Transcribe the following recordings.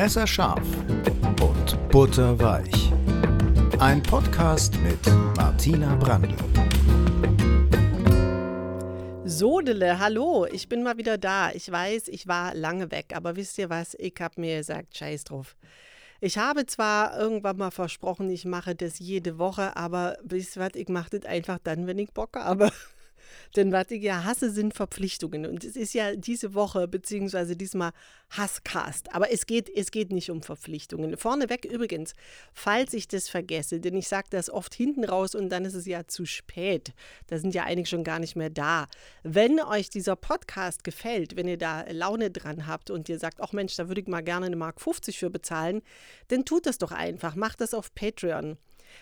Messerscharf und butterweich. Ein Podcast mit Martina Brandl. Sodele, hallo, ich bin mal wieder da. Ich weiß, ich war lange weg, aber wisst ihr was? Ich habe mir gesagt, scheiß drauf. Ich habe zwar irgendwann mal versprochen, ich mache das jede Woche, aber wisst ihr was, ich mache das einfach dann, wenn ich Bock habe. Denn was ich ja hasse, sind Verpflichtungen. Und es ist ja diese Woche, beziehungsweise diesmal Hasscast. Aber es geht, es geht nicht um Verpflichtungen. Vorneweg übrigens, falls ich das vergesse, denn ich sage das oft hinten raus und dann ist es ja zu spät. Da sind ja einige schon gar nicht mehr da. Wenn euch dieser Podcast gefällt, wenn ihr da Laune dran habt und ihr sagt, ach Mensch, da würde ich mal gerne eine Mark 50 für bezahlen, dann tut das doch einfach. Macht das auf Patreon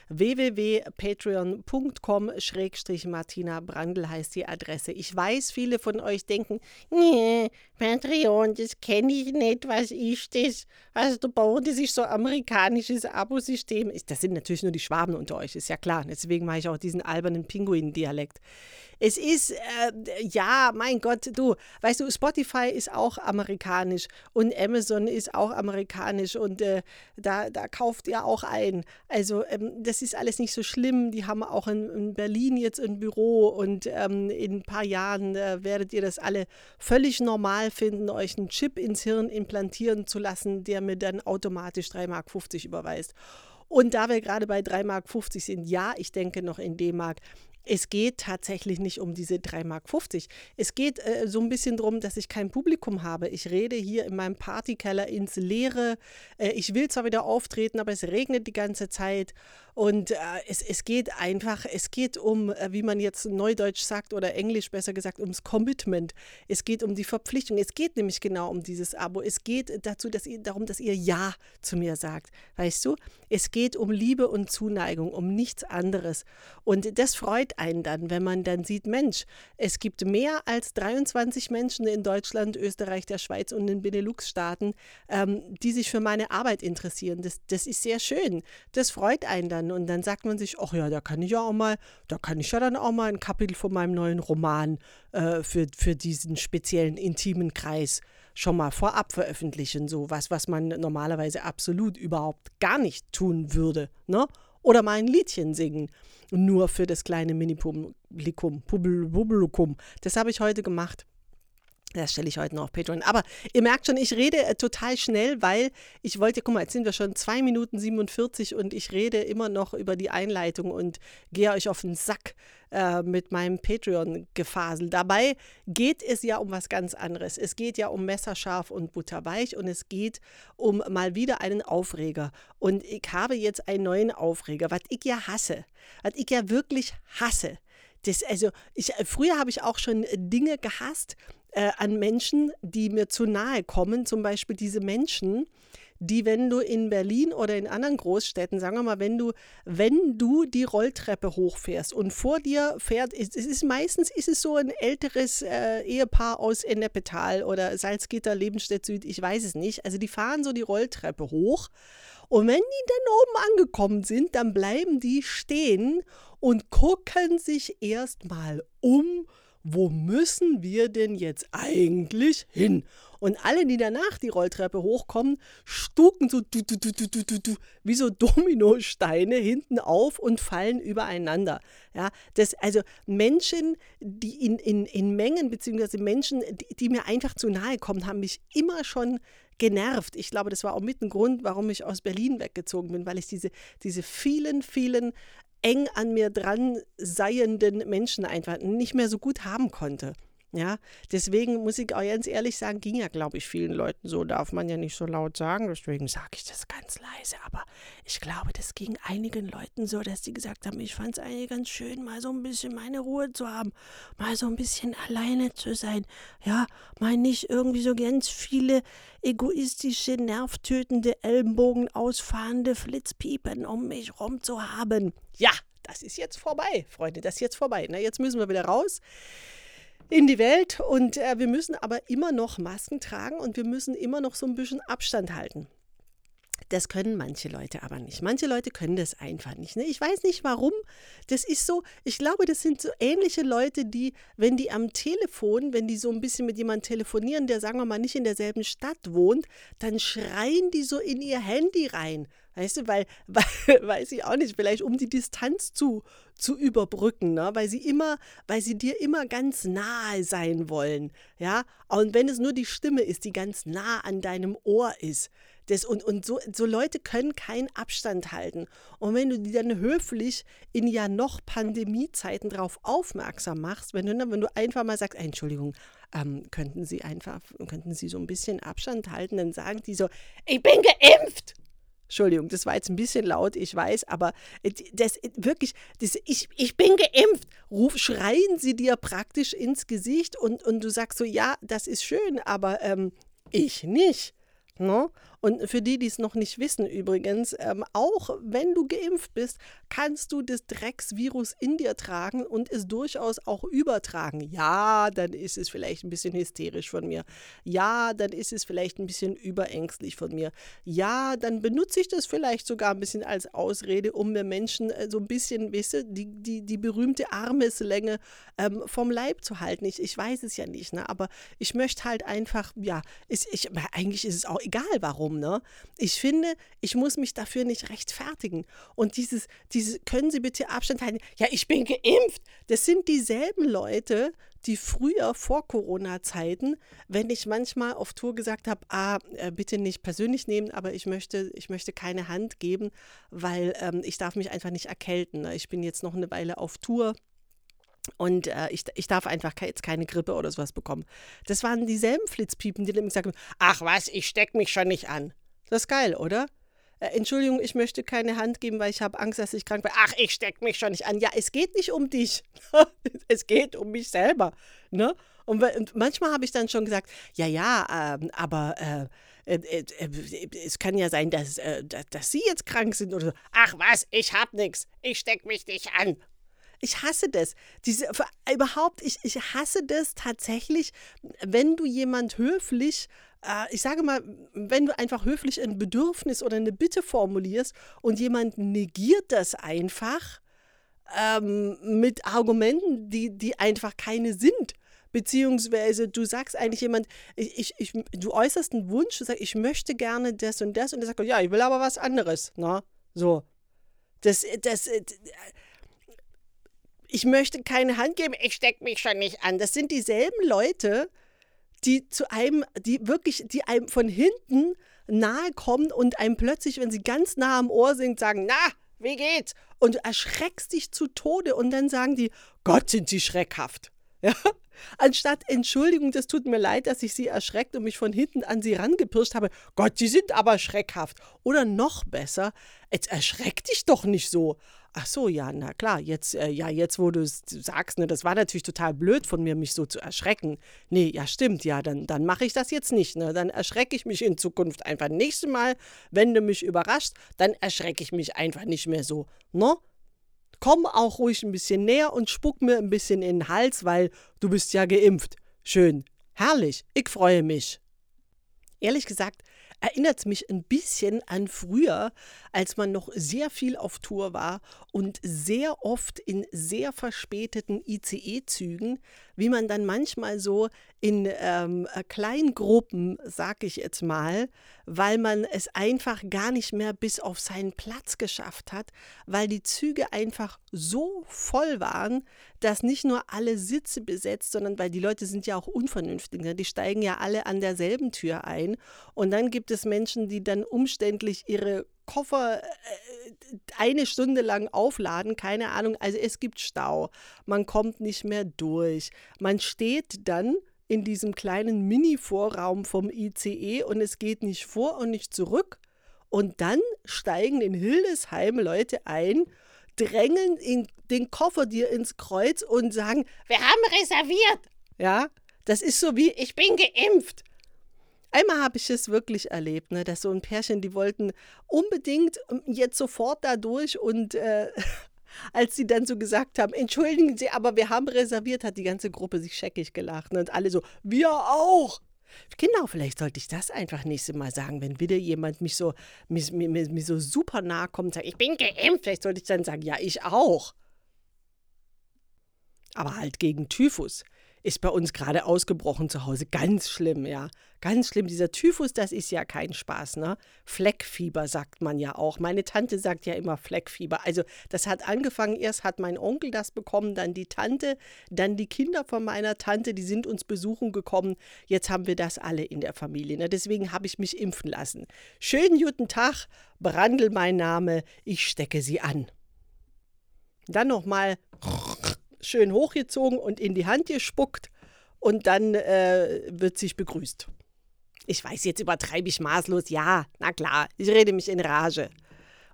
www.patreon.com-martina Brandl heißt die Adresse. Ich weiß, viele von euch denken, nee, Patreon, das kenne ich nicht, was ist das? Also du bauen das ist so amerikanisches Abosystem. Das sind natürlich nur die Schwaben unter euch, ist ja klar. Deswegen mache ich auch diesen albernen Pinguin-Dialekt. Es ist, äh, ja, mein Gott, du, weißt du, Spotify ist auch amerikanisch und Amazon ist auch amerikanisch und äh, da, da kauft ihr auch ein. Also ähm, das ist alles nicht so schlimm. Die haben auch in, in Berlin jetzt ein Büro und ähm, in ein paar Jahren äh, werdet ihr das alle völlig normal finden, euch einen Chip ins Hirn implantieren zu lassen, der mir dann automatisch 3,50 Mark überweist. Und da wir gerade bei 3,50 Mark sind, ja, ich denke noch in D-Mark, es geht tatsächlich nicht um diese 3,50 Mark. Es geht äh, so ein bisschen darum, dass ich kein Publikum habe. Ich rede hier in meinem Partykeller ins Leere. Äh, ich will zwar wieder auftreten, aber es regnet die ganze Zeit. Und äh, es, es geht einfach, es geht um, äh, wie man jetzt Neudeutsch sagt oder Englisch besser gesagt, ums Commitment. Es geht um die Verpflichtung. Es geht nämlich genau um dieses Abo. Es geht dazu, dass ihr, darum, dass ihr Ja zu mir sagt. Weißt du? Es geht um Liebe und Zuneigung, um nichts anderes. Und das freut einen dann, wenn man dann sieht, Mensch, es gibt mehr als 23 Menschen in Deutschland, Österreich, der Schweiz und den Benelux-Staaten, ähm, die sich für meine Arbeit interessieren. Das, das ist sehr schön. Das freut einen dann. Und dann sagt man sich, ach ja, da kann ich ja auch mal, da kann ich ja dann auch mal ein Kapitel von meinem neuen Roman äh, für, für diesen speziellen intimen Kreis schon mal vorab veröffentlichen. So was, was man normalerweise absolut überhaupt gar nicht tun würde. Ne? Oder mal ein Liedchen singen. Nur für das kleine Mini-Publikum. Publikum. Das habe ich heute gemacht. Das stelle ich heute noch auf Patreon. Aber ihr merkt schon, ich rede äh, total schnell, weil ich wollte, guck mal, jetzt sind wir schon 2 Minuten 47 und ich rede immer noch über die Einleitung und gehe euch auf den Sack äh, mit meinem Patreon-Gefasel. Dabei geht es ja um was ganz anderes. Es geht ja um Messerscharf und Butterweich und es geht um mal wieder einen Aufreger. Und ich habe jetzt einen neuen Aufreger, was ich ja hasse, was ich ja wirklich hasse. Das, also ich, früher habe ich auch schon Dinge gehasst, äh, an Menschen, die mir zu nahe kommen. Zum Beispiel diese Menschen, die, wenn du in Berlin oder in anderen Großstädten, sagen wir mal, wenn du, wenn du die Rolltreppe hochfährst und vor dir fährt, es ist meistens ist es so ein älteres äh, Ehepaar aus Ennepetal oder Salzgitter, Lebenstedt Süd, ich weiß es nicht. Also die fahren so die Rolltreppe hoch und wenn die dann oben angekommen sind, dann bleiben die stehen und gucken sich erstmal um wo müssen wir denn jetzt eigentlich hin? Und alle, die danach die Rolltreppe hochkommen, stuken so du, du, du, du, du, du, du, wie so Dominosteine hinten auf und fallen übereinander. Ja, das, also Menschen, die in, in, in Mengen, beziehungsweise Menschen, die, die mir einfach zu nahe kommen, haben mich immer schon genervt. Ich glaube, das war auch mit ein Grund, warum ich aus Berlin weggezogen bin, weil ich diese, diese vielen, vielen eng an mir dran seienden Menschen einfach nicht mehr so gut haben konnte. Ja, deswegen muss ich auch ganz ehrlich sagen, ging ja, glaube ich, vielen Leuten so, darf man ja nicht so laut sagen, deswegen sage ich das ganz leise, aber ich glaube, das ging einigen Leuten so, dass die gesagt haben, ich fand es eigentlich ganz schön, mal so ein bisschen meine Ruhe zu haben, mal so ein bisschen alleine zu sein, ja, mal nicht irgendwie so ganz viele egoistische, nervtötende, Ellenbogen ausfahrende Flitzpiepen um mich rum zu haben. Ja, das ist jetzt vorbei, Freunde, das ist jetzt vorbei. Na, jetzt müssen wir wieder raus in die Welt und äh, wir müssen aber immer noch Masken tragen und wir müssen immer noch so ein bisschen Abstand halten. Das können manche Leute aber nicht. Manche Leute können das einfach nicht. Ne? Ich weiß nicht warum. Das ist so, ich glaube, das sind so ähnliche Leute, die, wenn die am Telefon, wenn die so ein bisschen mit jemandem telefonieren, der, sagen wir mal, nicht in derselben Stadt wohnt, dann schreien die so in ihr Handy rein. Weißt du, weil, weil weiß ich auch nicht, vielleicht um die Distanz zu, zu überbrücken, ne? weil sie immer, weil sie dir immer ganz nahe sein wollen. Ja, und wenn es nur die Stimme ist, die ganz nah an deinem Ohr ist, das, und und so, so Leute können keinen Abstand halten. Und wenn du die dann höflich in ja noch Pandemiezeiten darauf aufmerksam machst, wenn du, wenn du einfach mal sagst, Entschuldigung, ähm, könnten Sie einfach, könnten Sie so ein bisschen Abstand halten, dann sagen die so, ich bin geimpft. Entschuldigung, das war jetzt ein bisschen laut, ich weiß, aber das wirklich, das, ich, ich bin geimpft. Ruf, schreien sie dir praktisch ins Gesicht und, und du sagst so, ja, das ist schön, aber ähm, ich nicht. No? Und für die, die es noch nicht wissen übrigens, ähm, auch wenn du geimpft bist, kannst du das Drecksvirus in dir tragen und es durchaus auch übertragen. Ja, dann ist es vielleicht ein bisschen hysterisch von mir. Ja, dann ist es vielleicht ein bisschen überängstlich von mir. Ja, dann benutze ich das vielleicht sogar ein bisschen als Ausrede, um mir Menschen äh, so ein bisschen, weißt du, die, die, die berühmte Armeslänge ähm, vom Leib zu halten. Ich, ich weiß es ja nicht, ne? aber ich möchte halt einfach, ja, ist, ich, eigentlich ist es auch egal, warum warum, ne? Ich finde, ich muss mich dafür nicht rechtfertigen. Und dieses, dieses, können Sie bitte Abstand halten? Ja, ich bin geimpft. Das sind dieselben Leute, die früher vor Corona-Zeiten, wenn ich manchmal auf Tour gesagt habe, ah, äh, bitte nicht persönlich nehmen, aber ich möchte, ich möchte keine Hand geben, weil ähm, ich darf mich einfach nicht erkälten. Ne? Ich bin jetzt noch eine Weile auf Tour. Und äh, ich, ich darf einfach jetzt keine Grippe oder sowas bekommen. Das waren dieselben Flitzpiepen, die dann gesagt ach was, ich stecke mich schon nicht an. Das ist geil, oder? Äh, Entschuldigung, ich möchte keine Hand geben, weil ich habe Angst, dass ich krank bin. Ach, ich stecke mich schon nicht an. Ja, es geht nicht um dich. es geht um mich selber. Ne? Und, und manchmal habe ich dann schon gesagt, ja, ja, ähm, aber äh, äh, äh, es kann ja sein, dass, äh, dass Sie jetzt krank sind oder so. Ach was, ich habe nichts. Ich stecke mich nicht an. Ich hasse das. Diese, überhaupt, ich, ich hasse das tatsächlich, wenn du jemand höflich, äh, ich sage mal, wenn du einfach höflich ein Bedürfnis oder eine Bitte formulierst und jemand negiert das einfach ähm, mit Argumenten, die, die einfach keine sind. Beziehungsweise du sagst eigentlich jemand, ich, ich, du äußerst einen Wunsch, du sagst, ich möchte gerne das und das und der sagt, ja, ich will aber was anderes. Na? Ne? So. Das, das, äh, ich möchte keine Hand geben, ich stecke mich schon nicht an. Das sind dieselben Leute, die zu einem, die wirklich, die einem von hinten nahe kommen und einem plötzlich, wenn sie ganz nah am Ohr sind, sagen, na, wie geht's? Und du erschreckst dich zu Tode und dann sagen die, Gott, sind sie schreckhaft. Ja? Anstatt Entschuldigung, das tut mir leid, dass ich sie erschreckt und mich von hinten an sie rangepirscht habe. Gott, sie sind aber schreckhaft. Oder noch besser, jetzt erschreck dich doch nicht so. Ach so, ja, na klar, jetzt, äh, ja, jetzt, wo du sagst, ne, das war natürlich total blöd von mir, mich so zu erschrecken. Nee, ja, stimmt, ja, dann, dann mache ich das jetzt nicht, ne? Dann erschrecke ich mich in Zukunft einfach. Nächstes Mal, wenn du mich überraschst, dann erschrecke ich mich einfach nicht mehr so, ne? Komm auch ruhig ein bisschen näher und spuck mir ein bisschen in den Hals, weil du bist ja geimpft. Schön. Herrlich. Ich freue mich. Ehrlich gesagt, erinnert es mich ein bisschen an früher, als man noch sehr viel auf Tour war und sehr oft in sehr verspäteten ICE-Zügen, wie man dann manchmal so in ähm, äh, kleinen Gruppen, sag ich jetzt mal, weil man es einfach gar nicht mehr bis auf seinen Platz geschafft hat, weil die Züge einfach so voll waren, dass nicht nur alle Sitze besetzt, sondern weil die Leute sind ja auch unvernünftig, ne? die steigen ja alle an derselben Tür ein und dann gibt es Menschen, die dann umständlich ihre Koffer äh, eine Stunde lang aufladen, keine Ahnung. Also es gibt Stau, man kommt nicht mehr durch. Man steht dann in diesem kleinen Mini-Vorraum vom ICE und es geht nicht vor und nicht zurück. Und dann steigen in Hildesheim Leute ein, drängen in den Koffer dir ins Kreuz und sagen, wir haben reserviert. Ja, das ist so wie, ich bin geimpft. Einmal habe ich es wirklich erlebt, ne, dass so ein Pärchen, die wollten unbedingt ähm, jetzt sofort da durch und äh, als sie dann so gesagt haben, entschuldigen Sie, aber wir haben reserviert, hat die ganze Gruppe sich scheckig gelacht ne, und alle so, wir auch. Genau, vielleicht sollte ich das einfach nächstes Mal sagen, wenn wieder jemand mich so, mich, mir, mir so super nahe kommt und sagt, ich bin geimpft, vielleicht sollte ich dann sagen, ja, ich auch. Aber halt gegen Typhus ist bei uns gerade ausgebrochen zu Hause. Ganz schlimm, ja. Ganz schlimm. Dieser Typhus, das ist ja kein Spaß, ne? Fleckfieber sagt man ja auch. Meine Tante sagt ja immer Fleckfieber. Also, das hat angefangen. Erst hat mein Onkel das bekommen, dann die Tante, dann die Kinder von meiner Tante, die sind uns besuchen gekommen. Jetzt haben wir das alle in der Familie. Ne? Deswegen habe ich mich impfen lassen. Schönen guten Tag, Brandl mein Name. Ich stecke Sie an. Dann nochmal schön hochgezogen und in die Hand gespuckt und dann äh, wird sich begrüßt. Ich weiß, jetzt übertreibe ich maßlos. Ja, na klar, ich rede mich in Rage.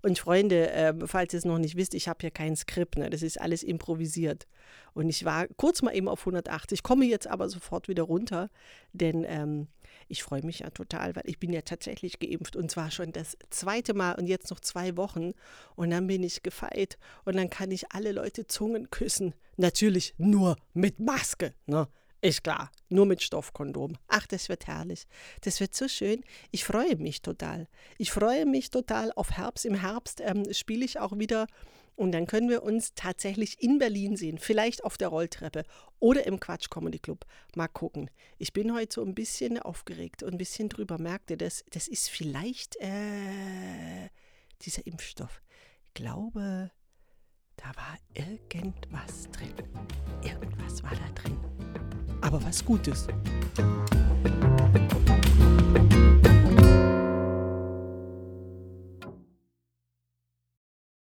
Und Freunde, äh, falls ihr es noch nicht wisst, ich habe hier kein Skript, ne? das ist alles improvisiert. Und ich war kurz mal eben auf 180, komme jetzt aber sofort wieder runter, denn ähm, ich freue mich ja total, weil ich bin ja tatsächlich geimpft und zwar schon das zweite Mal und jetzt noch zwei Wochen und dann bin ich gefeit und dann kann ich alle Leute Zungen küssen. Natürlich nur mit Maske, ne? Ist klar, nur mit Stoffkondom. Ach, das wird herrlich. Das wird so schön. Ich freue mich total. Ich freue mich total auf Herbst. Im Herbst ähm, spiele ich auch wieder und dann können wir uns tatsächlich in Berlin sehen, vielleicht auf der Rolltreppe oder im Quatsch Comedy Club. Mal gucken. Ich bin heute so ein bisschen aufgeregt und ein bisschen drüber merkte, dass das ist vielleicht äh, dieser Impfstoff. Ich glaube, da war irgendwas drin. Irgendwas war da drin. Aber was Gutes.